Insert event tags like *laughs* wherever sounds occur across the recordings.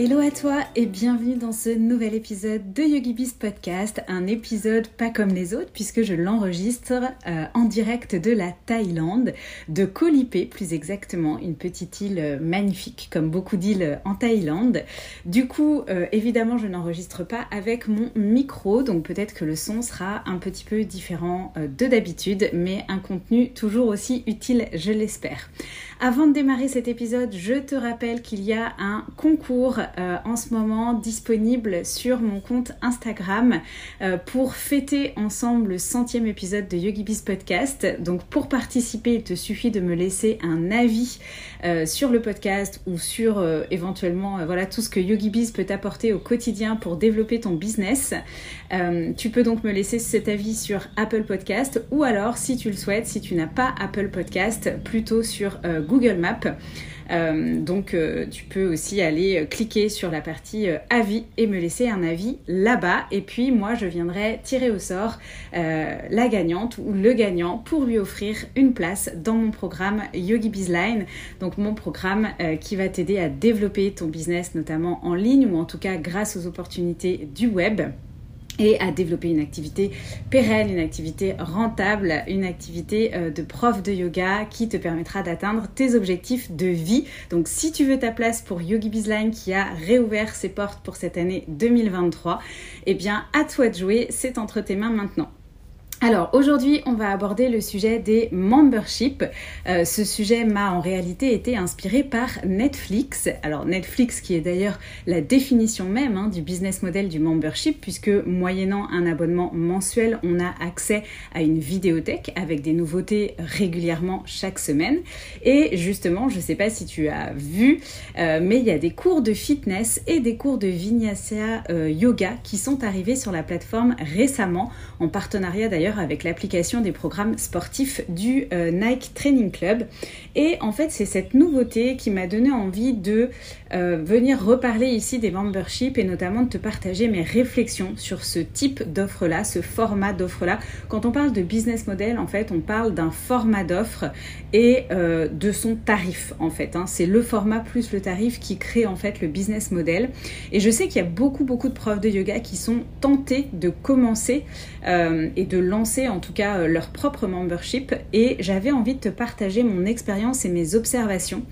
Hello à toi et bienvenue dans ce nouvel épisode de YogiBiz Podcast, un épisode pas comme les autres puisque je l'enregistre euh, en direct de la Thaïlande, de Koh plus exactement, une petite île euh, magnifique comme beaucoup d'îles en Thaïlande. Du coup, euh, évidemment, je n'enregistre pas avec mon micro, donc peut-être que le son sera un petit peu différent de d'habitude, mais un contenu toujours aussi utile, je l'espère. Avant de démarrer cet épisode, je te rappelle qu'il y a un concours euh, en ce moment disponible sur mon compte Instagram euh, pour fêter ensemble le centième épisode de YogiBiz Podcast. Donc pour participer, il te suffit de me laisser un avis euh, sur le podcast ou sur éventuellement voilà tout ce que YogiBiz peut t'apporter au quotidien pour développer ton business. tu peux donc me laisser cet avis sur Apple Podcast ou alors si tu le souhaites, si tu n'as pas Apple Podcast, plutôt sur Google Maps. Euh, donc euh, tu peux aussi aller euh, cliquer sur la partie avis et me laisser un avis là-bas. Et puis moi je viendrai tirer au sort la gagnante ou le gagnant pour lui offrir une place dans mon programme Yogi Bizline. Donc mon programme qui va t'aider à développer ton business notamment en ligne ou en tout cas grâce aux opportunités du web et à développer une activité pérenne, une activité rentable, une activité euh, de prof de yoga qui te permettra d'atteindre tes objectifs de vie. Donc si tu veux ta place pour Yogi Bizline qui a réouvert ses portes pour cette année 2023, eh bien à toi de jouer, c'est entre tes mains maintenant. Alors aujourd'hui, on va aborder le sujet des memberships. Euh, ce sujet m'a en réalité été inspiré par Netflix. Alors Netflix qui est d'ailleurs la définition même hein, du business model du membership puisque moyennant un abonnement mensuel, on a accès à une vidéothèque avec des nouveautés régulièrement chaque semaine. Et justement, je ne sais pas si tu as vu, euh, mais il y a des cours de fitness et des cours de vinyasa euh, yoga qui sont arrivés sur la plateforme récemment en partenariat d'ailleurs avec l'application des programmes sportifs du euh, Nike Training Club. Et en fait, c'est cette nouveauté qui m'a donné envie de euh, venir reparler ici des memberships et notamment de te partager mes réflexions sur ce type d'offre-là, ce format d'offre-là. Quand on parle de business model, en fait, on parle d'un format d'offre et euh, de son tarif, en fait. Hein. C'est le format plus le tarif qui crée en fait le business model. Et je sais qu'il y a beaucoup, beaucoup de profs de yoga qui sont tentés de commencer et de lancer en tout cas euh, leur propre membership et j'avais envie de te partager mon expérience et mes observations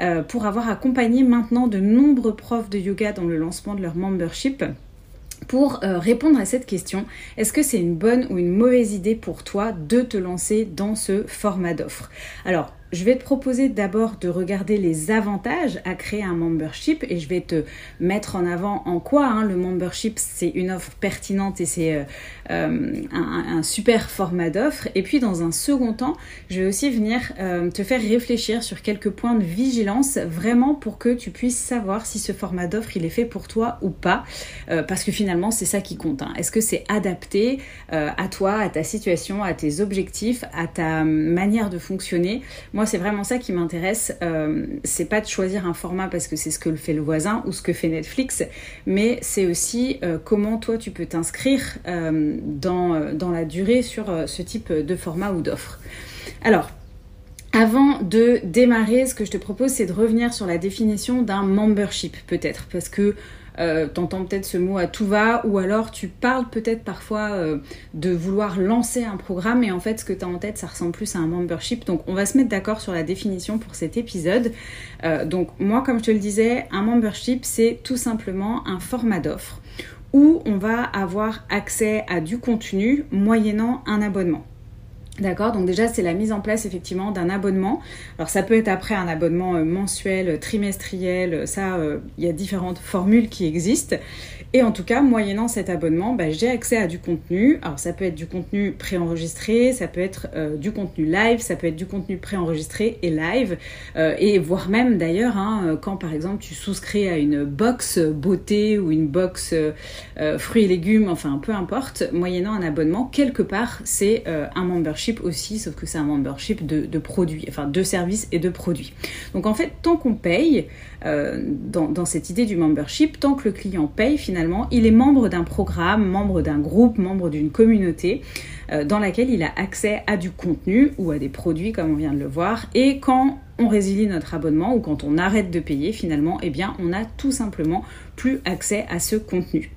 euh, pour avoir accompagné maintenant de nombreux profs de yoga dans le lancement de leur membership. Pour euh, répondre à cette question, est-ce que c'est une bonne ou une mauvaise idée pour toi de te lancer dans ce format d'offre? Alors, je vais te proposer d'abord de regarder les avantages à créer un membership et je vais te mettre en avant en quoi hein, le membership c'est une offre pertinente et c'est euh, euh, un, super format d'offre. Et puis dans un second temps, je vais aussi venir euh, te faire réfléchir sur quelques points de vigilance vraiment pour que tu puisses savoir si ce format d'offre il est fait pour toi ou pas. parce que finalement c'est ça qui compte. Hein. Est-ce que c'est adapté à toi, à ta situation, à tes objectifs, à ta manière de fonctionner? Moi, c'est vraiment ça qui m'intéresse. Euh, c'est pas de choisir un format parce que c'est ce que fait le voisin ou ce que fait Netflix, mais c'est aussi euh, comment toi tu peux t'inscrire euh, dans la durée sur ce type de format ou d'offre. Alors, avant de démarrer, ce que je te propose, c'est de revenir sur la définition d'un membership, peut-être, parce que euh, t'entends peut-être ce mot à tout va, ou alors tu parles peut-être parfois euh, de vouloir lancer un programme, et en fait ce que tu as en tête, ça ressemble plus à un membership. Donc on va se mettre d'accord sur la définition pour cet épisode. Euh, donc moi, comme je te le disais, un membership, c'est tout simplement un format d'offre où on va avoir accès à du contenu moyennant un abonnement. D'accord, donc déjà c'est la mise en place effectivement d'un abonnement. Alors ça peut être après un abonnement euh, mensuel, trimestriel, ça il y a différentes formules qui existent. Et en tout cas, moyennant cet abonnement, bah, j'ai accès à du contenu. Alors ça peut être du contenu préenregistré, ça peut être euh, du contenu live, ça peut être du contenu préenregistré et live, euh, et voire même d'ailleurs, hein, euh, quand par exemple tu souscris à une box beauté ou une box fruits et légumes, enfin peu importe, moyennant un abonnement, quelque part c'est un membership aussi, sauf que c'est un membership de, produits, enfin de services et de produits. Donc en fait, tant qu'on paye, dans cette idée du membership, tant que le client paye, finalement, il est membre d'un programme, membre d'un groupe, membre d'une communauté euh, dans laquelle il a accès à du contenu ou à des produits comme on vient de le voir. Et quand on résilie notre abonnement ou quand on arrête de payer finalement, eh bien on a tout simplement plus accès à ce contenu.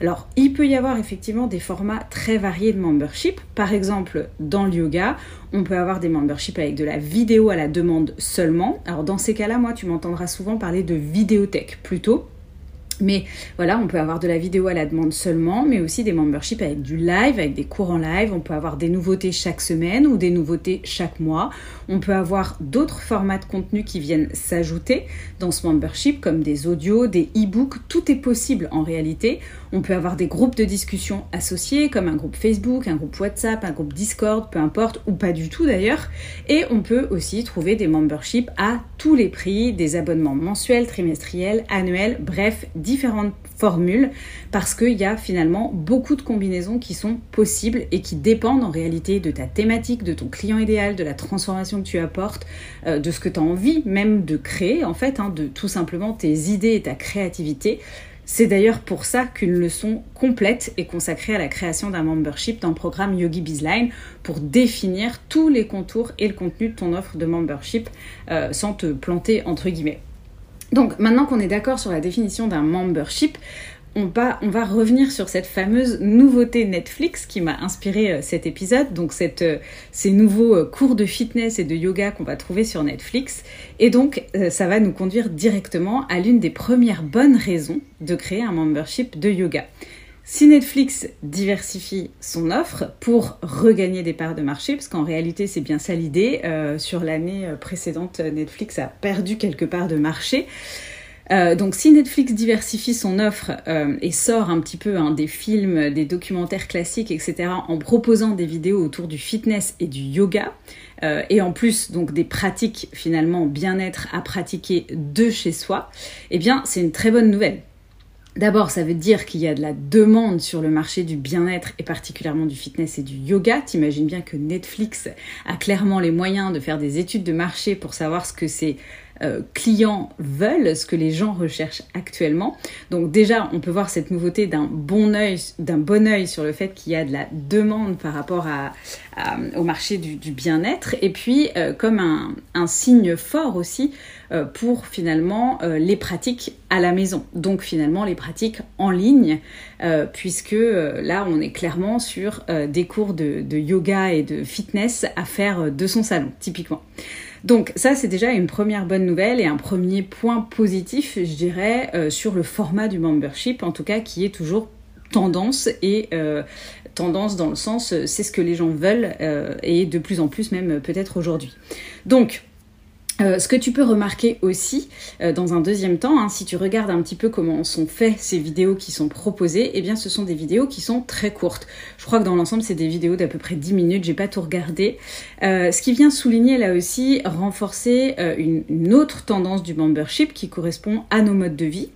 Alors il peut y avoir effectivement des formats très variés de membership. Par exemple dans le yoga, on peut avoir des memberships avec de la vidéo à la demande seulement. Alors dans ces cas-là, moi tu m'entendras souvent parler de vidéothèque plutôt mais voilà, on peut avoir de la vidéo à la demande seulement, mais aussi des memberships avec du live, avec des cours en live. On peut avoir des nouveautés chaque semaine ou des nouveautés chaque mois. On peut avoir d'autres formats de contenu qui viennent s'ajouter dans ce membership, comme des audios, des e-books. Tout est possible en réalité. On peut avoir des groupes de discussion associés, comme un groupe Facebook, un groupe WhatsApp, un groupe Discord, peu importe, ou pas du tout d'ailleurs. Et on peut aussi trouver des memberships à tous les prix, des abonnements mensuels, trimestriels, annuels, bref, différentes formules, parce qu'il y a finalement beaucoup de combinaisons qui sont possibles et qui dépendent en réalité de ta thématique, de ton client idéal, de la transformation que tu apportes, euh, de ce que tu as envie même de créer, en fait, hein, de tout simplement tes idées et ta créativité. C'est d'ailleurs pour ça qu'une leçon complète est consacrée à la création d'un membership dans le programme Yogi Bizline pour définir tous les contours et le contenu de ton offre de membership euh, sans te planter entre guillemets. Donc maintenant qu'on est d'accord sur la définition d'un membership, on va, revenir sur cette fameuse nouveauté Netflix qui m'a inspiré euh, cet épisode, donc euh, ces nouveaux euh, cours de fitness et de yoga qu'on va trouver sur Netflix. Et donc, ça va nous conduire directement à l'une des premières bonnes raisons de créer un membership de yoga. Si Netflix diversifie son offre pour regagner des parts de marché, parce qu'en réalité c'est bien ça l'idée, sur l'année précédente Netflix a perdu quelques parts de marché, euh, donc si Netflix diversifie son offre euh, et sort un petit peu hein, des films, des documentaires classiques, etc., en proposant des vidéos autour du fitness et du yoga, euh, et en plus donc des pratiques finalement bien-être à pratiquer de chez soi, eh bien c'est une très bonne nouvelle. D'abord, ça veut dire qu'il y a de la demande sur le marché du bien-être et particulièrement du fitness et du yoga. T'imagines bien que Netflix a clairement les moyens de faire des études de marché pour savoir ce que c'est euh, clients veulent, ce que les gens recherchent actuellement. Donc déjà, on peut voir cette nouveauté d'un bon œil, sur le fait qu'il y a de la demande par rapport au marché du, bien-être, et puis euh, comme un, signe fort aussi euh, pour finalement les pratiques à la maison. Donc finalement les pratiques en ligne, puisque là on est clairement sur des cours de yoga et de fitness à faire de son salon, typiquement. Donc ça, c'est déjà une première bonne nouvelle et un premier point positif, je dirais, euh, sur le format du membership, en tout cas, qui est toujours tendance et euh, tendance dans le sens, euh, c'est ce que les gens veulent et de plus en plus même peut-être aujourd'hui. Donc, euh, ce que tu peux remarquer aussi euh, dans un deuxième temps, hein, si tu regardes un petit peu comment sont faites ces vidéos qui sont proposées, eh bien ce sont des vidéos qui sont très courtes. Je crois que dans l'ensemble c'est des vidéos d'à peu près 10 minutes, j'ai pas tout regardé. Euh, ce qui vient souligner là aussi, renforcer une, une, autre tendance du membership qui correspond à nos modes de vie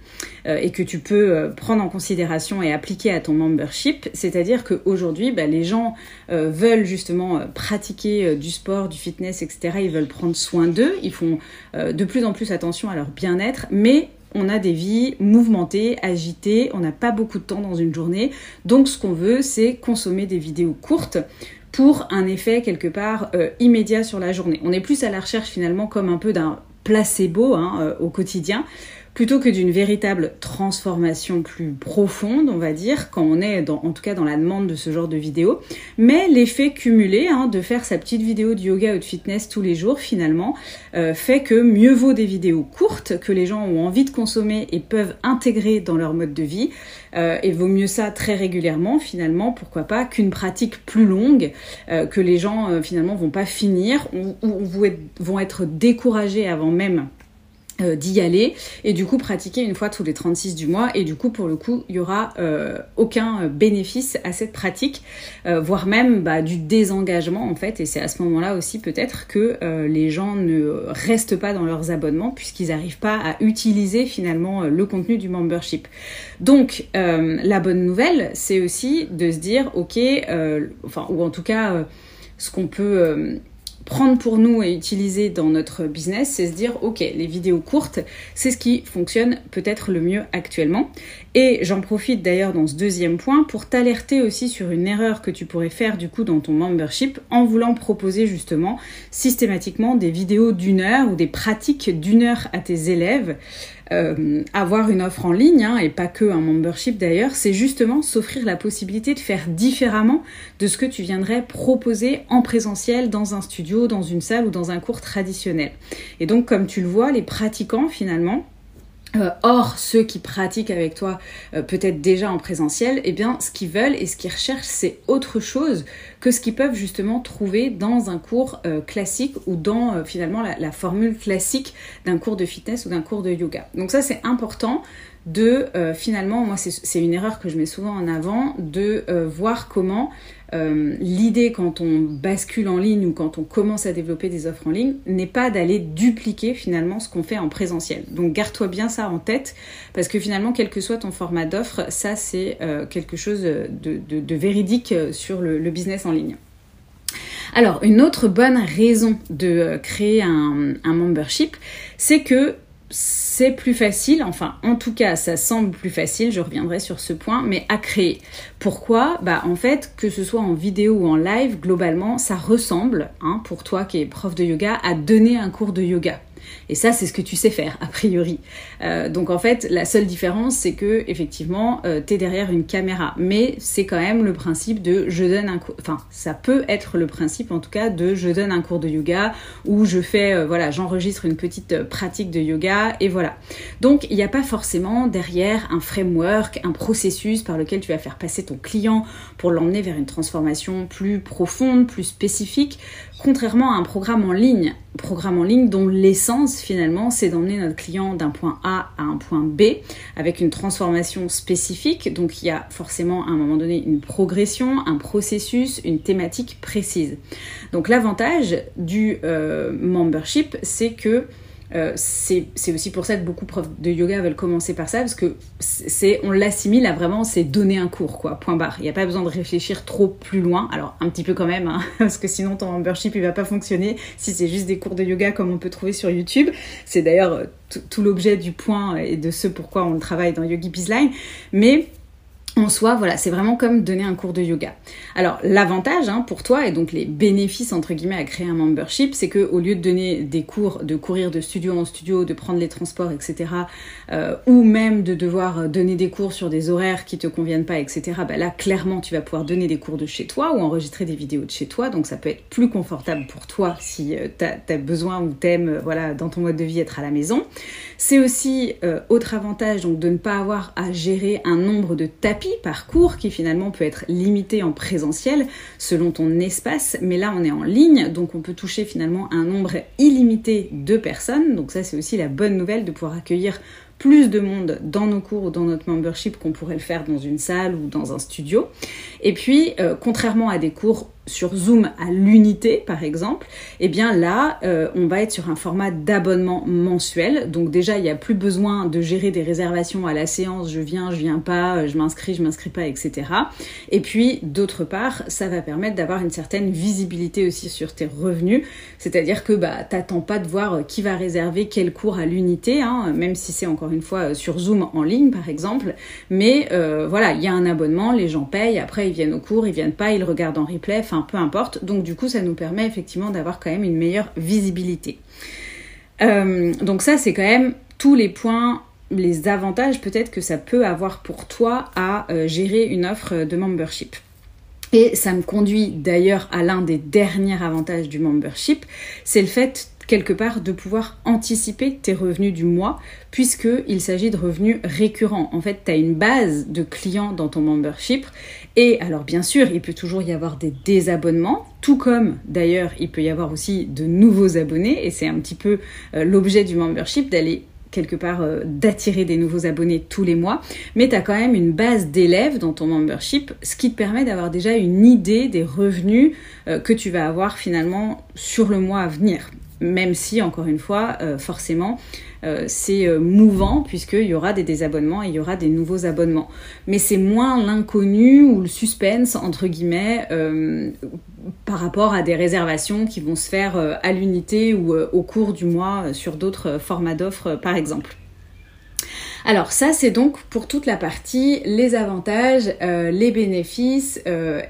et que tu peux prendre en considération et appliquer à ton membership. C'est-à-dire qu'aujourd'hui, bah, les gens veulent justement pratiquer du sport, du fitness, etc. Ils veulent prendre soin d'eux font euh, de plus en plus attention à leur bien-être, mais on a des vies mouvementées, agitées, on n'a pas beaucoup de temps dans une journée. Donc ce qu'on veut, c'est consommer des vidéos courtes pour un effet quelque part euh, immédiat sur la journée. On est plus à la recherche finalement comme un peu d'un placebo hein, euh, au quotidien plutôt que d'une véritable transformation plus profonde, on va dire, quand on est en tout cas dans la demande de ce genre de vidéo. Mais l'effet cumulé hein, de faire sa petite vidéo de yoga ou de fitness tous les jours, finalement, euh, fait que mieux vaut des vidéos courtes que les gens ont envie de consommer et peuvent intégrer dans leur mode de vie. Euh, et vaut mieux ça très régulièrement, finalement, pourquoi pas, qu'une pratique plus longue euh, que les gens, finalement, vont pas finir ou, vont être découragés avant même d'y aller et du coup pratiquer une fois tous les 36 du mois. Et du coup pour le coup il y aura euh, aucun bénéfice à cette pratique euh, voire même bah, du désengagement en fait. Et c'est à ce moment là aussi peut-être que les gens ne restent pas dans leurs abonnements puisqu'ils n'arrivent pas à utiliser finalement le contenu du membership. Donc la bonne nouvelle c'est aussi de se dire ok enfin ou en tout cas ce qu'on peut prendre pour nous et utiliser dans notre business, c'est se dire, ok, les vidéos courtes, c'est ce qui fonctionne peut-être le mieux actuellement. Et j'en profite d'ailleurs dans ce deuxième point pour t'alerter aussi sur une erreur que tu pourrais faire du coup dans ton membership en voulant proposer justement systématiquement des vidéos d'une heure ou des pratiques d'une heure à tes élèves. Euh, avoir une offre en ligne, hein, et pas que un membership d'ailleurs, c'est justement s'offrir la possibilité de faire différemment de ce que tu viendrais proposer en présentiel dans un studio, dans une salle ou dans un cours traditionnel. Et donc comme tu le vois, les pratiquants finalement, euh, or, ceux qui pratiquent avec toi euh, peut-être déjà en présentiel, eh bien, ce qu'ils veulent et ce qu'ils recherchent, c'est autre chose que ce qu'ils peuvent justement trouver dans un cours euh, classique ou dans finalement la, formule classique d'un cours de fitness ou d'un cours de yoga. Donc ça, c'est important de finalement, moi, c'est une erreur que je mets souvent en avant, de voir comment euh, l'idée quand on bascule en ligne ou quand on commence à développer des offres en ligne n'est pas d'aller dupliquer finalement ce qu'on fait en présentiel. Donc garde-toi bien ça en tête parce que finalement quel que soit ton format d'offre, ça c'est euh, quelque chose de, véridique sur le, business en ligne. Alors, une autre bonne raison de euh, créer un membership, c'est que c'est plus facile, enfin en tout cas ça semble plus facile, je reviendrai sur ce point, mais à créer. Pourquoi? Bah en fait, que ce soit en vidéo ou en live, globalement, ça ressemble, hein, pour toi qui es prof de yoga, à donner un cours de yoga. Et ça, c'est ce que tu sais faire, a priori. Euh, donc en fait, la seule différence, c'est que effectivement, euh, tu es derrière une caméra. Mais c'est quand même le principe de je donne un cours. Enfin, ça peut être le principe en tout cas de je donne un cours de yoga ou je fais, euh, voilà, j'enregistre une petite pratique de yoga et voilà. Donc il n'y a pas forcément derrière un framework, un processus par lequel tu vas faire passer ton client pour l'emmener vers une transformation plus profonde, plus spécifique contrairement à un programme en ligne, programme en ligne dont l'essence finalement c'est d'emmener notre client d'un point A à un point B avec une transformation spécifique. Donc il y a forcément à un moment donné une progression, un processus, une thématique précise. Donc l'avantage du euh, membership c'est que euh, c'est aussi pour ça que beaucoup de yoga veulent commencer par ça, parce que c'est on l'assimile à vraiment c'est donner un cours, quoi, point barre. Il n'y a pas besoin de réfléchir trop plus loin, alors un petit peu quand même, hein, *laughs* parce que sinon ton membership il va pas fonctionner si c'est juste des cours de yoga comme on peut trouver sur YouTube. C'est d'ailleurs euh, tout l'objet du point et de ce pourquoi on travaille dans Yogi Bizline. Mais en soi, voilà, c'est vraiment comme donner un cours de yoga. Alors l'avantage hein, pour toi et donc les bénéfices entre guillemets à créer un membership, c'est que au lieu de donner des cours, de courir de studio en studio, de prendre les transports, etc., euh, ou même de devoir donner des cours sur des horaires qui te conviennent pas, etc. Bah là, clairement, tu vas pouvoir donner des cours de chez toi ou enregistrer des vidéos de chez toi, donc ça peut être plus confortable pour toi si euh, tu as, besoin ou t'aimes, euh, voilà, dans ton mode de vie être à la maison. C'est aussi autre avantage donc de ne pas avoir à gérer un nombre de tapis parcours qui finalement peut être limité en présentiel selon ton espace, mais là on est en ligne, donc on peut toucher finalement un nombre illimité de personnes. Donc ça c'est aussi la bonne nouvelle de pouvoir accueillir plus de monde dans nos cours ou dans notre membership qu'on pourrait le faire dans une salle ou dans un studio. Et puis, euh, contrairement à des cours sur Zoom à l'unité, par exemple, eh bien là, euh, on va être sur un format d'abonnement mensuel. Donc déjà, il n'y a plus besoin de gérer des réservations à la séance, je viens, je viens pas, je m'inscris, je m'inscris pas, etc. Et puis, d'autre part, ça va permettre d'avoir une certaine visibilité aussi sur tes revenus. C'est-à-dire que bah, t'attends pas de voir qui va réserver quel cours à l'unité, hein, même si c'est encore une fois sur Zoom en ligne, par exemple. Mais euh, voilà, il y a un abonnement, les gens payent, après viennent au cours, ils viennent pas, ils regardent en replay, enfin peu importe. Donc du coup, ça nous permet effectivement d'avoir quand même une meilleure visibilité. Euh, donc ça, c'est quand même tous les points les avantages peut-être que ça peut avoir pour toi à gérer une offre de membership. Et ça me conduit d'ailleurs à l'un des derniers avantages du membership, c'est le fait quelque part de pouvoir anticiper tes revenus du mois puisqu'il s'agit de revenus récurrents. En fait, tu as une base de clients dans ton membership et alors bien sûr, il peut toujours y avoir des désabonnements, tout comme d'ailleurs il peut y avoir aussi de nouveaux abonnés et c'est un petit peu euh, l'objet du membership d'aller quelque part euh, d'attirer des nouveaux abonnés tous les mois, mais tu as quand même une base d'élèves dans ton membership, ce qui te permet d'avoir déjà une idée des revenus euh, que tu vas avoir finalement sur le mois à venir même si, encore une fois, euh, forcément, euh, c'est euh, mouvant puisqu'il y aura des désabonnements et il y aura des nouveaux abonnements. Mais c'est moins l'inconnu ou le suspense, entre guillemets, par rapport à des réservations qui vont se faire à l'unité ou au cours du mois sur d'autres formats d'offres, par exemple. Alors ça c'est donc pour toute la partie les avantages, les bénéfices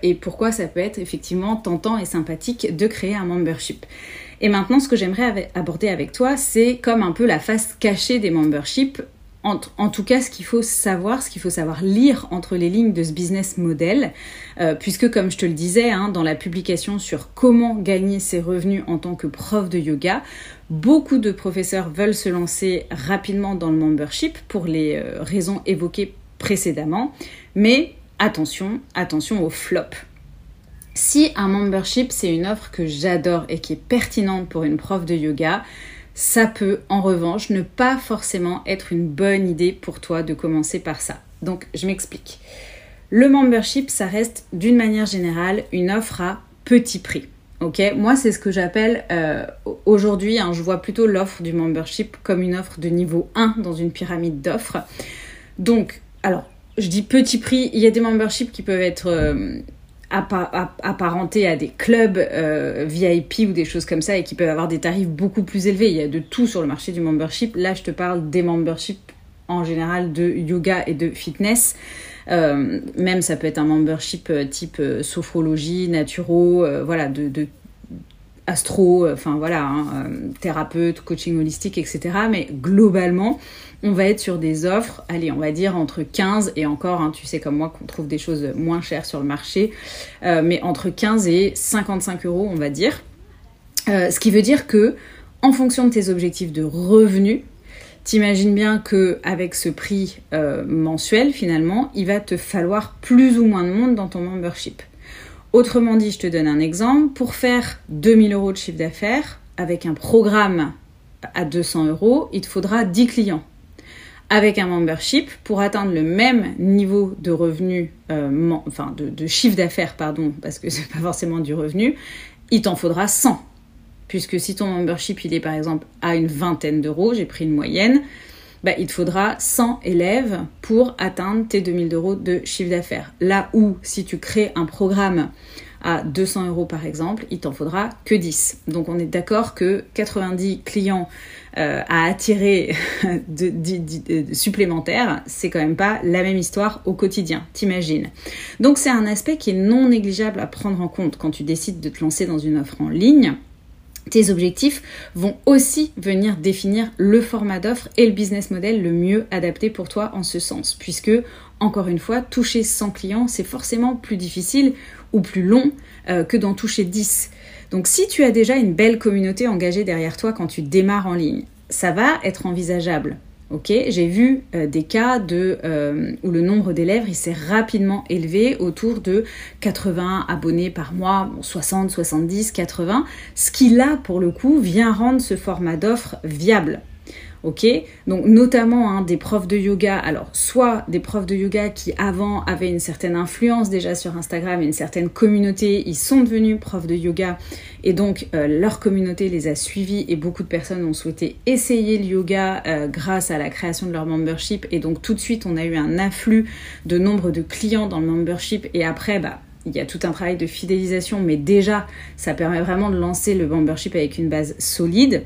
et pourquoi ça peut être effectivement tentant et sympathique de créer un membership. Et maintenant, ce que j'aimerais aborder avec toi, c'est comme un peu la face cachée des memberships. En, tout cas, ce qu'il faut savoir, ce qu'il faut savoir lire entre les lignes de ce business model, euh, puisque comme je te le disais hein, dans la publication sur comment gagner ses revenus en tant que prof de yoga, beaucoup de professeurs veulent se lancer rapidement dans le membership pour les euh, raisons évoquées précédemment, mais attention, attention au flop. Si un membership, c'est une offre que j'adore et qui est pertinente pour une prof de yoga, ça peut en revanche ne pas forcément être une bonne idée pour toi de commencer par ça. Donc je m'explique. Le membership, ça reste d'une manière générale une offre à petit prix. Ok, moi c'est ce que j'appelle euh, aujourd'hui, hein, je vois plutôt l'offre du membership comme une offre de niveau 1 dans une pyramide d'offres. Donc, alors, je dis petit prix, il y a des memberships qui peuvent être euh, apparentés à des clubs euh, VIP ou des choses comme ça et qui peuvent avoir des tarifs beaucoup plus élevés. Il y a de tout sur le marché du membership. Là, je te parle des memberships en général de yoga et de fitness. Euh, même ça peut être un membership euh, type sophrologie, naturo, voilà, de, de astro, enfin voilà, hein, thérapeute, coaching holistique, etc. Mais globalement, on va être sur des offres, allez, on va dire entre 15 et encore, hein, tu sais comme moi qu'on trouve des choses moins chères sur le marché, euh, mais entre 15 et 55 euros, on va dire. Euh, ce qui veut dire que, en fonction de tes objectifs de revenus, t'imagines bien que avec ce prix euh, mensuel, finalement, il va te falloir plus ou moins de monde dans ton membership. Autrement dit, je te donne un exemple. Pour faire 2000 euros de chiffre d'affaires, avec un programme à 200 euros, il te faudra 10 clients avec un membership pour atteindre le même niveau de revenu, euh, de, chiffre d'affaires, pardon, parce que *laughs* c'est pas forcément du revenu, il t'en faudra 100. Puisque si ton membership il est par exemple à une vingtaine d'euros, j'ai pris une moyenne, bah, il te faudra 100 élèves pour atteindre tes 2000 euros de chiffre d'affaires. Là où si tu crées un programme à 200 euros par exemple, il t'en faudra que 10. Donc on est d'accord que 90 clients euh, à attirer *laughs* de, supplémentaires, c'est quand même pas la même histoire au quotidien, t'imagines? Donc c'est un aspect qui est non négligeable à prendre en compte quand tu décides de te lancer dans une offre en ligne. Tes objectifs vont aussi venir définir le format d'offre et le business model le mieux adapté pour toi en ce sens, puisque, encore une fois, toucher 100 clients, c'est forcément plus difficile ou plus long euh, que d'en toucher 10. Donc si tu as déjà une belle communauté engagée derrière toi quand tu démarres en ligne, ça va être envisageable. Ok, j'ai vu euh, des cas de, euh, où le nombre d'élèves s'est rapidement élevé autour de 80 abonnés par mois, 60, 70, 80, ce qui là pour le coup vient rendre ce format d'offre viable ok. Donc notamment hein, des profs de yoga, alors soit des profs de yoga qui avant avaient une certaine influence déjà sur Instagram et une certaine communauté, ils sont devenus profs de yoga. Et donc euh, leur communauté les a suivis et beaucoup de personnes ont souhaité essayer le yoga euh, grâce à la création de leur membership. Et donc tout de suite on a eu un afflux de nombre de clients dans le membership. Et après bah il y a tout un travail de fidélisation, mais déjà, ça permet vraiment de lancer le membership avec une base solide.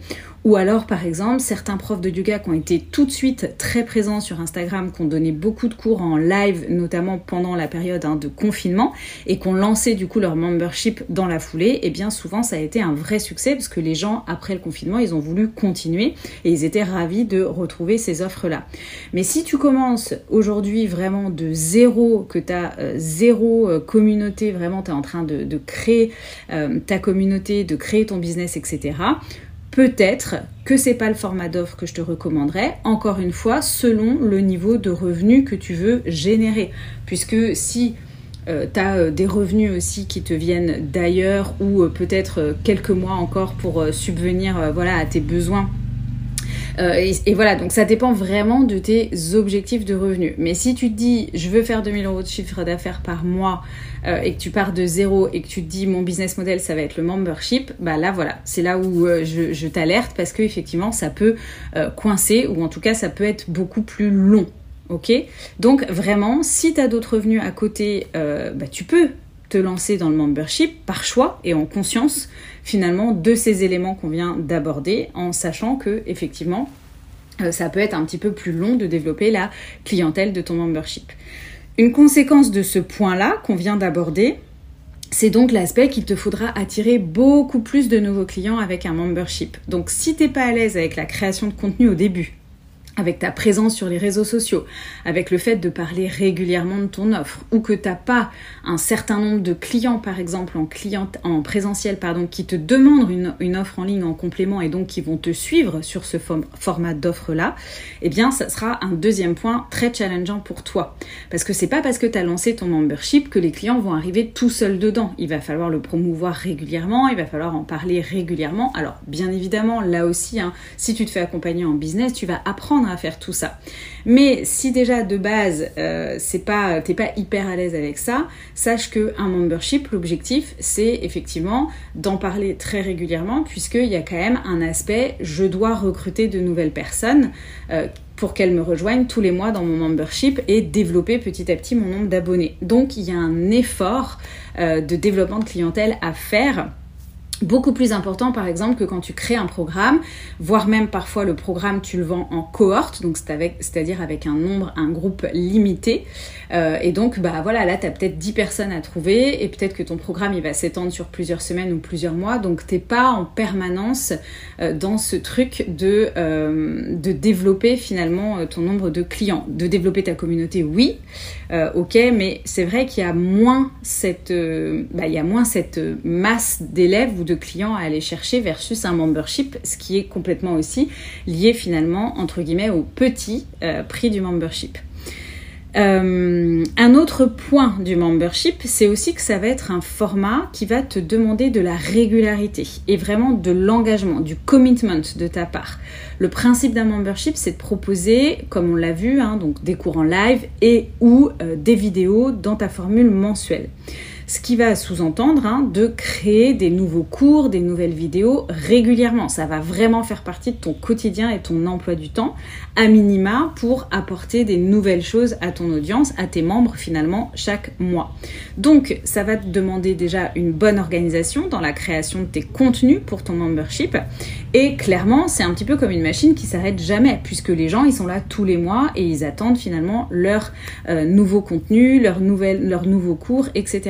Ou alors, par exemple, certains profs de yoga qui ont été tout de suite très présents sur Instagram, qui ont donné beaucoup de cours en live, notamment pendant la période hein, de confinement, et qui ont lancé du coup leur membership dans la foulée, et eh bien souvent ça a été un vrai succès parce que les gens, après le confinement, ils ont voulu continuer et ils étaient ravis de retrouver ces offres-là. Mais si tu commences aujourd'hui vraiment de zéro, que tu as euh, zéro euh, communauté, vraiment tu es en train de, créer euh, ta communauté, de créer ton business, etc., peut-être que c'est pas le format d'offre que je te recommanderais, encore une fois, selon le niveau de revenus que tu veux générer. Puisque si euh, tu as euh, des revenus aussi qui te viennent d'ailleurs ou euh, peut-être quelques mois encore pour subvenir voilà, à tes besoins et, voilà, donc ça dépend vraiment de tes objectifs de revenus. Mais si tu te dis, je veux faire 2000 euros de chiffre d'affaires par mois euh, et que tu pars de zéro et que tu te dis mon business model ça va être le membership, bah là voilà, c'est là où euh, je, t'alerte parce que effectivement ça peut euh, coincer ou en tout cas ça peut être beaucoup plus long. Ok? Donc vraiment, si tu as d'autres revenus à côté, bah, tu peux te lancer dans le membership par choix et en conscience finalement de ces éléments qu'on vient d'aborder en sachant que effectivement ça peut être un petit peu plus long de développer la clientèle de ton membership. Une conséquence de ce point-là qu'on vient d'aborder, c'est donc l'aspect qu'il te faudra attirer beaucoup plus de nouveaux clients avec un membership. Donc si t'es pas à l'aise avec la création de contenu au début, avec ta présence sur les réseaux sociaux, avec le fait de parler régulièrement de ton offre, ou que tu n'as pas un certain nombre de clients, par exemple en, en présentiel, pardon, qui te demandent une, offre en ligne en complément et donc qui vont te suivre sur ce format d'offre-là, eh bien, ça sera un deuxième point très challengeant pour toi. Parce que c'est pas parce que tu as lancé ton membership que les clients vont arriver tout seuls dedans. Il va falloir le promouvoir régulièrement, il va falloir en parler régulièrement. Alors, bien évidemment, là aussi, hein, si tu te fais accompagner en business, tu vas apprendre à faire tout ça. Mais si déjà de base euh, c'est pas t'es pas hyper à l'aise avec ça, sache que un membership, l'objectif c'est effectivement d'en parler très régulièrement puisqu'il y a quand même un aspect je dois recruter de nouvelles personnes. Euh, pour qu'elles me rejoignent tous les mois dans mon membership et développer petit à petit mon nombre d'abonnés. Donc il y a un effort euh, de développement de clientèle à faire beaucoup plus important par exemple que quand tu crées un programme, voire même parfois le programme tu le vends en cohorte, donc c'est-à-dire avec un nombre, un groupe limité. Euh, et donc bah voilà, là tu as peut-être 10 personnes à trouver et peut-être que ton programme il va s'étendre sur plusieurs semaines ou plusieurs mois, donc t'es pas en permanence euh, dans ce truc de, euh, de développer finalement ton nombre de clients, de développer ta communauté, oui, ok, mais c'est vrai qu'il y a moins cette, bah, il y a moins cette masse d'élèves de clients à aller chercher versus un membership, ce qui est complètement aussi lié finalement entre guillemets au petit euh, prix du membership. Euh, un autre point du membership, c'est aussi que ça va être un format qui va te demander de la régularité et vraiment de l'engagement, du commitment de ta part. Le principe d'un membership, c'est de proposer, comme on l'a vu, hein, donc des cours en live et ou euh, des vidéos dans ta formule mensuelle ce qui va sous-entendre hein, de créer des nouveaux cours, des nouvelles vidéos régulièrement. Ça va vraiment faire partie de ton quotidien et ton emploi du temps, à minima, pour apporter des nouvelles choses à ton audience, à tes membres finalement, chaque mois. Donc, ça va te demander déjà une bonne organisation dans la création de tes contenus pour ton membership. Et clairement, c'est un petit peu comme une machine qui s'arrête jamais, puisque les gens, ils sont là tous les mois et ils attendent finalement leur euh, nouveau contenu, leur nouveaux cours, etc.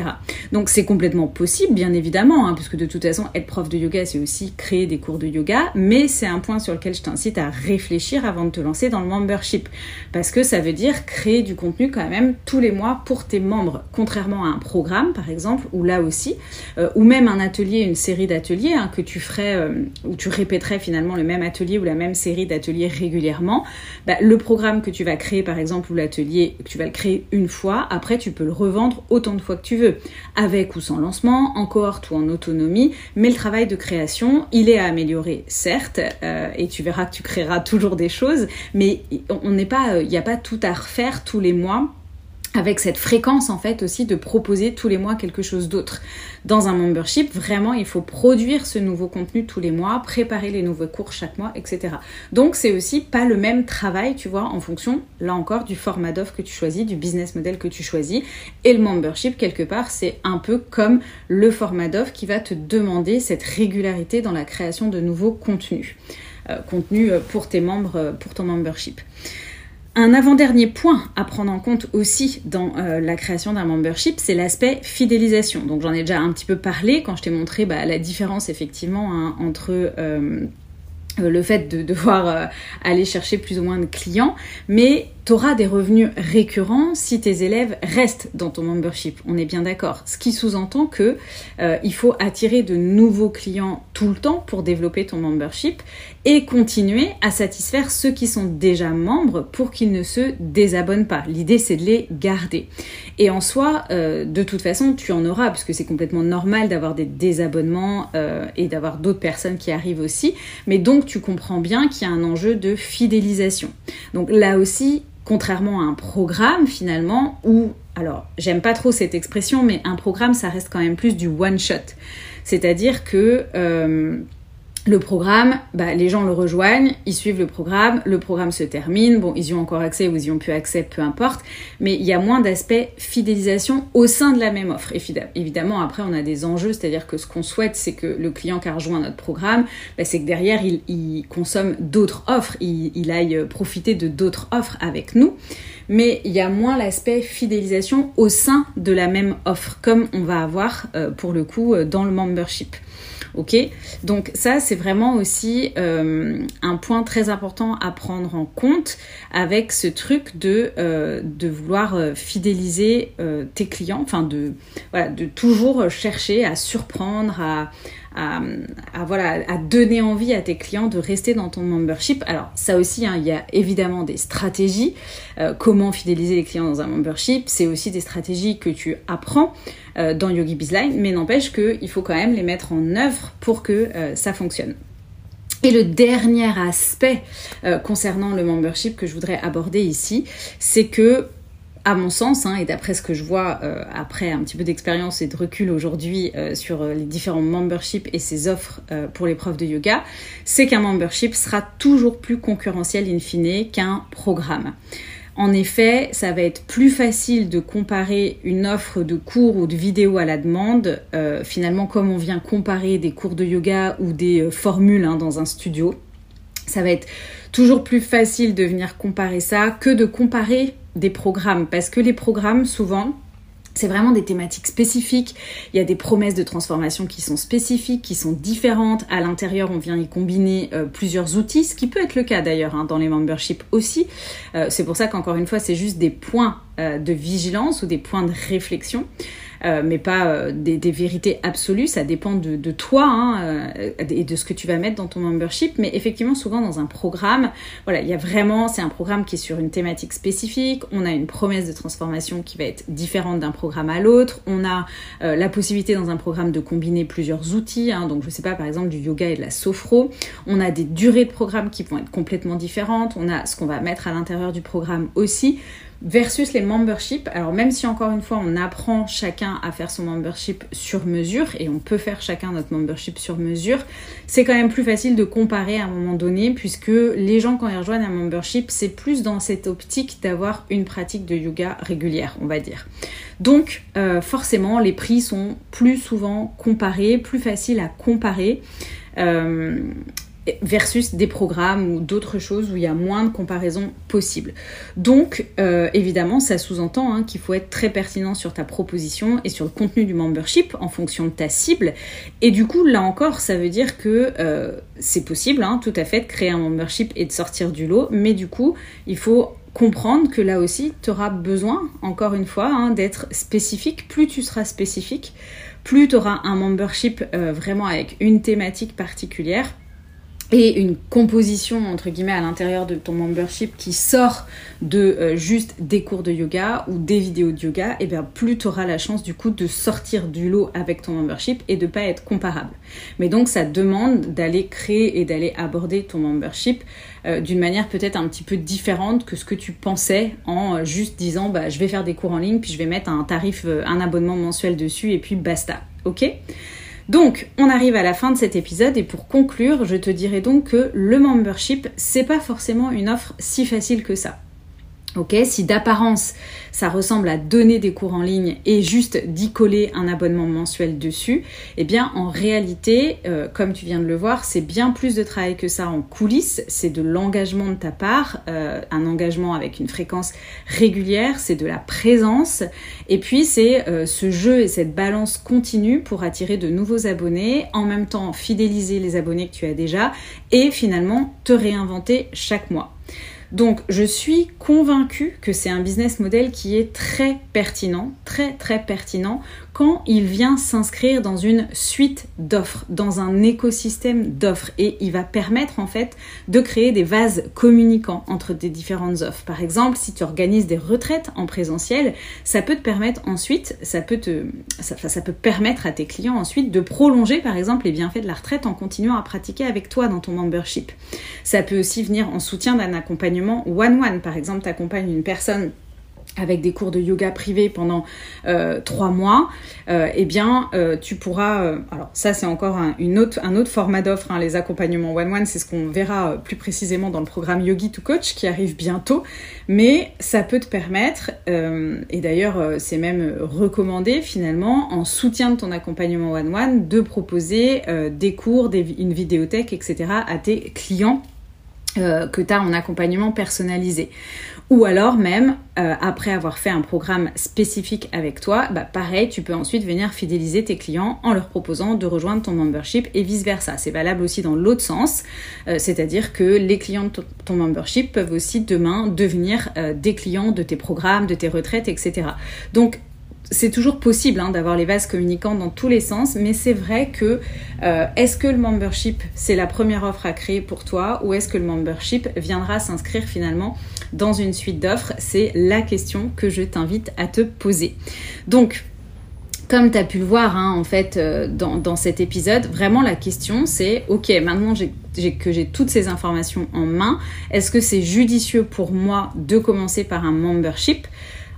Donc c'est complètement possible, bien évidemment, hein, puisque de toute façon, être prof de yoga, c'est aussi créer des cours de yoga, mais c'est un point sur lequel je t'incite à réfléchir avant de te lancer dans le membership, parce que ça veut dire créer du contenu quand même tous les mois pour tes membres, contrairement à un programme, par exemple, ou là aussi, euh, ou même un atelier, une série d'ateliers hein, que tu ferais, euh, où tu répéterais finalement le même atelier ou la même série d'ateliers régulièrement. Bah, le programme que tu vas créer, par exemple, ou l'atelier, tu vas le créer une fois, après tu peux le revendre autant de fois que tu veux. Avec ou sans lancement, en cohorte ou en autonomie, mais le travail de création, il est à améliorer, certes, euh, et tu verras que tu créeras toujours des choses, mais on n'est pas, il n'y a pas tout à refaire tous les mois avec cette fréquence en fait aussi de proposer tous les mois quelque chose d'autre. Dans un membership, vraiment, il faut produire ce nouveau contenu tous les mois, préparer les nouveaux cours chaque mois, etc. Donc c'est aussi pas le même travail, tu vois, en fonction, là encore, du format d'offre que tu choisis, du business model que tu choisis. Et le membership, quelque part, c'est un peu comme le format d'offre qui va te demander cette régularité dans la création de nouveaux contenus. contenu pour tes membres, pour ton membership. Un avant-dernier point à prendre en compte aussi dans la création d'un membership, c'est l'aspect fidélisation. Donc j'en ai déjà un petit peu parlé quand je t'ai montré bah, la différence effectivement hein, entre le fait de devoir aller chercher plus ou moins de clients, mais tu auras des revenus récurrents si tes élèves restent dans ton membership. On est bien d'accord. Ce qui sous-entend que euh, il faut attirer de nouveaux clients tout le temps pour développer ton membership et continuer à satisfaire ceux qui sont déjà membres pour qu'ils ne se désabonnent pas. L'idée c'est de les garder. Et en soi, euh, de toute façon, tu en auras puisque c'est complètement normal d'avoir des désabonnements euh, et d'avoir d'autres personnes qui arrivent aussi. Mais donc tu comprends bien qu'il y a un enjeu de fidélisation. Donc là aussi, contrairement à un programme finalement où, alors j'aime pas trop cette expression, mais un programme ça reste quand même plus du one shot. C'est-à-dire que euh, le programme, bah, les gens le rejoignent, ils suivent le programme, le programme se termine, bon, ils y ont encore accès ou ils y ont plus accès, peu importe, mais il y a moins d'aspect fidélisation au sein de la même offre. Évidemment, après, on a des enjeux, c'est-à-dire que ce qu'on souhaite, c'est que le client qui a rejoint notre programme, bah, c'est que derrière, il, consomme d'autres offres, il, aille profiter de d'autres offres avec nous mais il y a moins l'aspect fidélisation au sein de la même offre, comme on va avoir euh, pour le coup euh, dans le membership. Ok. Donc ça, c'est vraiment aussi euh, un point très important à prendre en compte avec ce truc de, euh, vouloir euh, fidéliser tes clients, enfin de, de toujours chercher à surprendre, à, à, voilà, à donner envie à tes clients de rester dans ton membership. Alors ça aussi, hein, il y a évidemment des stratégies. Euh, comment fidéliser les clients dans un membership, c'est aussi des stratégies que tu apprends euh, dans Yogi Bizline, mais n'empêche qu'il faut quand même les mettre en œuvre pour que euh, ça fonctionne. Et le dernier aspect concernant le membership que je voudrais aborder ici, c'est que à mon sens, hein, et d'après ce que je vois euh, après un petit peu d'expérience et de recul aujourd'hui euh, sur euh, les différents memberships et ses offres pour les profs de yoga, c'est qu'un membership sera toujours plus concurrentiel in fine qu'un programme. En effet, ça va être plus facile de comparer une offre de cours ou de vidéos à la demande, finalement comme on vient comparer des cours de yoga ou des formules hein, dans un studio. Ça va être toujours plus facile de venir comparer ça que de comparer des programmes parce que les programmes souvent c'est vraiment des thématiques spécifiques. Il y a des promesses de transformation qui sont spécifiques, qui sont différentes. À l'intérieur, on vient y combiner euh, plusieurs outils, ce qui peut être le cas d'ailleurs hein, dans les memberships aussi. Euh, c'est pour ça qu'encore une fois, c'est juste des points euh, de vigilance ou des points de réflexion. Euh, mais pas euh, des, vérités absolues. Ça dépend de, toi hein, euh, et de ce que tu vas mettre dans ton membership. Mais effectivement, souvent dans un programme, voilà, il y a vraiment, c'est un programme qui est sur une thématique spécifique. On a une promesse de transformation qui va être différente d'un programme à l'autre. On a la possibilité dans un programme de combiner plusieurs outils. Hein. donc, je sais pas, par exemple, du yoga et de la sophro. On a des durées de programme qui vont être complètement différentes. On a ce qu'on va mettre à l'intérieur du programme aussi versus les memberships. Alors même si encore une fois on apprend chacun à faire son membership sur mesure et on peut faire chacun notre membership sur mesure, c'est quand même plus facile de comparer à un moment donné puisque les gens quand ils rejoignent un membership c'est plus dans cette optique d'avoir une pratique de yoga régulière on va dire. Donc euh, forcément les prix sont plus souvent comparés, plus faciles à comparer. Euh, versus des programmes ou d'autres choses où il y a moins de comparaisons possibles. Donc, euh, évidemment, ça sous-entend hein, qu'il faut être très pertinent sur ta proposition et sur le contenu du membership en fonction de ta cible. Et du coup, là encore, ça veut dire que euh, c'est possible, hein, tout à fait, de créer un membership et de sortir du lot, mais du coup, il faut comprendre que là aussi, tu auras besoin, encore une fois, hein, d'être spécifique. Plus tu seras spécifique, plus tu auras un membership euh, vraiment avec une thématique particulière et une composition entre guillemets à l'intérieur de ton membership qui sort de euh, juste des cours de yoga ou des vidéos de yoga, et eh bien plus tu auras la chance du coup de sortir du lot avec ton membership et de pas être comparable. Mais donc ça demande d'aller créer et d'aller aborder ton membership euh, d'une manière peut-être un petit peu différente que ce que tu pensais en euh, juste disant bah je vais faire des cours en ligne puis je vais mettre un tarif un abonnement mensuel dessus et puis basta. OK? Donc, on arrive à la fin de cet épisode et pour conclure, je te dirais donc que le membership, c'est pas forcément une offre si facile que ça. Ok, si d'apparence ça ressemble à donner des cours en ligne et juste d'y coller un abonnement mensuel dessus, eh bien en réalité, euh, comme tu viens de le voir, c'est bien plus de travail que ça en coulisses, c'est de l'engagement de ta part, euh, un engagement avec une fréquence régulière, c'est de la présence, et puis c'est euh, ce jeu et cette balance continue pour attirer de nouveaux abonnés, en même temps fidéliser les abonnés que tu as déjà, et finalement te réinventer chaque mois. Donc je suis convaincue que c'est un business model qui est très pertinent, très très pertinent quand il vient s'inscrire dans une suite d'offres, dans un écosystème d'offres et il va permettre en fait de créer des vases communicants entre des différentes offres. Par exemple, si tu organises des retraites en présentiel, ça peut te permettre ensuite, ça peut te ça, ça peut permettre à tes clients ensuite de prolonger par exemple les bienfaits de la retraite en continuant à pratiquer avec toi dans ton membership. Ça peut aussi venir en soutien d'un accompagnement one-one. Par exemple, tu accompagnes une personne avec des cours de yoga privés pendant euh, trois mois, euh, eh bien, euh, tu pourras. alors, ça, c'est encore un, une autre, un autre format d'offre. Hein, les accompagnements one-one, c'est ce qu'on verra plus précisément dans le programme Yogi to Coach qui arrive bientôt. Mais ça peut te permettre, et d'ailleurs, c'est même recommandé finalement, en soutien de ton accompagnement one-one, de proposer des cours, une vidéothèque, etc. à tes clients que tu as en accompagnement personnalisé. Ou alors même, euh, après avoir fait un programme spécifique avec toi, bah pareil, tu peux ensuite venir fidéliser tes clients en leur proposant de rejoindre ton membership et vice-versa. C'est valable aussi dans l'autre sens, euh, c'est-à-dire que les clients de ton membership peuvent aussi demain devenir euh, des clients de tes programmes, de tes retraites, etc. Donc c'est toujours possible hein, d'avoir les vases communicants dans tous les sens, mais c'est vrai que est-ce que le membership c'est la première offre à créer pour toi ou est-ce que le membership viendra s'inscrire finalement dans une suite d'offres C'est la question que je t'invite à te poser. Donc, comme tu as pu le voir hein, en fait euh, dans, cet épisode, vraiment la question c'est ok maintenant que j'ai toutes ces informations en main, est-ce que c'est judicieux pour moi de commencer par un membership?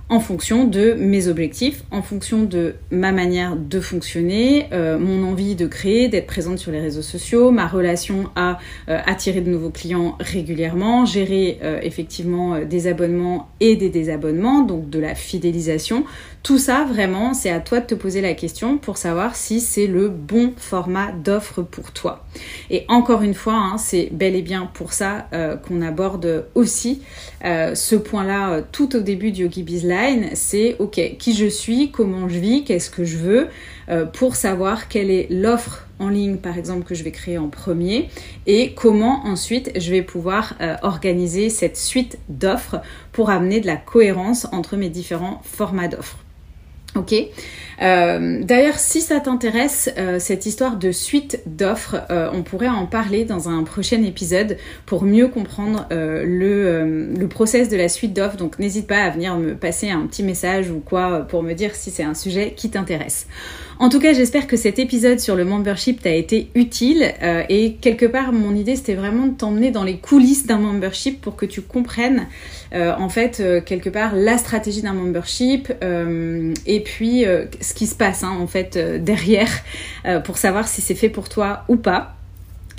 En fonction de mes objectifs, en fonction de ma manière de fonctionner, euh, mon envie de créer, d'être présente sur les réseaux sociaux, ma relation à euh, attirer de nouveaux clients régulièrement, gérer euh, effectivement des abonnements et des désabonnements, donc de la fidélisation. Tout ça, vraiment, c'est à toi de te poser la question pour savoir si c'est le bon format d'offre pour toi. Et encore une fois, hein, c'est bel et bien pour ça qu'on aborde aussi ce point-là tout au début du Yogi Bizline c'est ok, qui je suis, comment je vis, qu'est-ce que je veux, euh, pour savoir quelle est l'offre en ligne, par exemple, que je vais créer en premier, et comment ensuite je vais pouvoir euh, organiser cette suite d'offres pour amener de la cohérence entre mes différents formats d'offres. Ok? Euh, d'ailleurs, si ça t'intéresse, euh, cette histoire de suite d'offres, on pourrait en parler dans un prochain épisode pour mieux comprendre le, le process de la suite d'offres. Donc, n'hésite pas à venir me passer un petit message ou quoi pour me dire si c'est un sujet qui t'intéresse. En tout cas, j'espère que cet épisode sur le membership t'a été utile et quelque part, mon idée, c'était vraiment de t'emmener dans les coulisses d'un membership pour que tu comprennes en fait quelque part la stratégie d'un membership et puis ce qui se passe hein, en fait euh, derrière euh, pour savoir si c'est fait pour toi ou pas.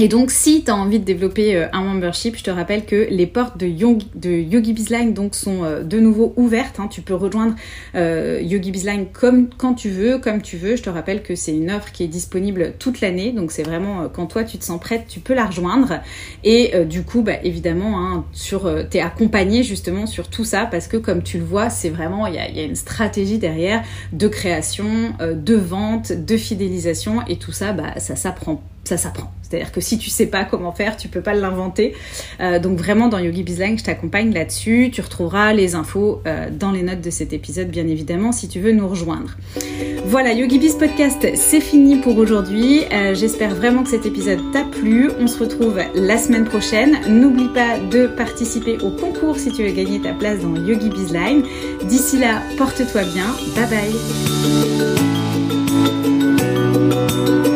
Et donc, si tu as envie de développer euh, un membership, je te rappelle que les portes de, Yogi, de sont euh, de nouveau ouvertes. Hein. Tu peux rejoindre euh, Yogi Bizline comme quand tu veux, comme tu veux. Je te rappelle que c'est une offre qui est disponible toute l'année. Donc, c'est vraiment quand toi tu te sens prête, tu peux la rejoindre. Et du coup, bah, évidemment, hein, sur, t'es accompagné justement sur tout ça parce que comme tu le vois, c'est vraiment, il y a, y a, une stratégie derrière de création, de vente, de fidélisation et tout ça, bah, ça s'apprend ça s'apprend. C'est-à-dire que si tu sais pas comment faire, tu peux pas l'inventer. Euh, donc vraiment dans Yogi Bizline, je t'accompagne là-dessus. Tu retrouveras les infos euh, dans les notes de cet épisode, bien évidemment, si tu veux nous rejoindre. Voilà, Yogi Biz Podcast, c'est fini pour aujourd'hui. Euh, j'espère vraiment que cet épisode t'a plu. On se retrouve la semaine prochaine. N'oublie pas de participer au concours si tu veux gagner ta place dans Yogi Bizline. D'ici là, porte-toi bien. Bye bye.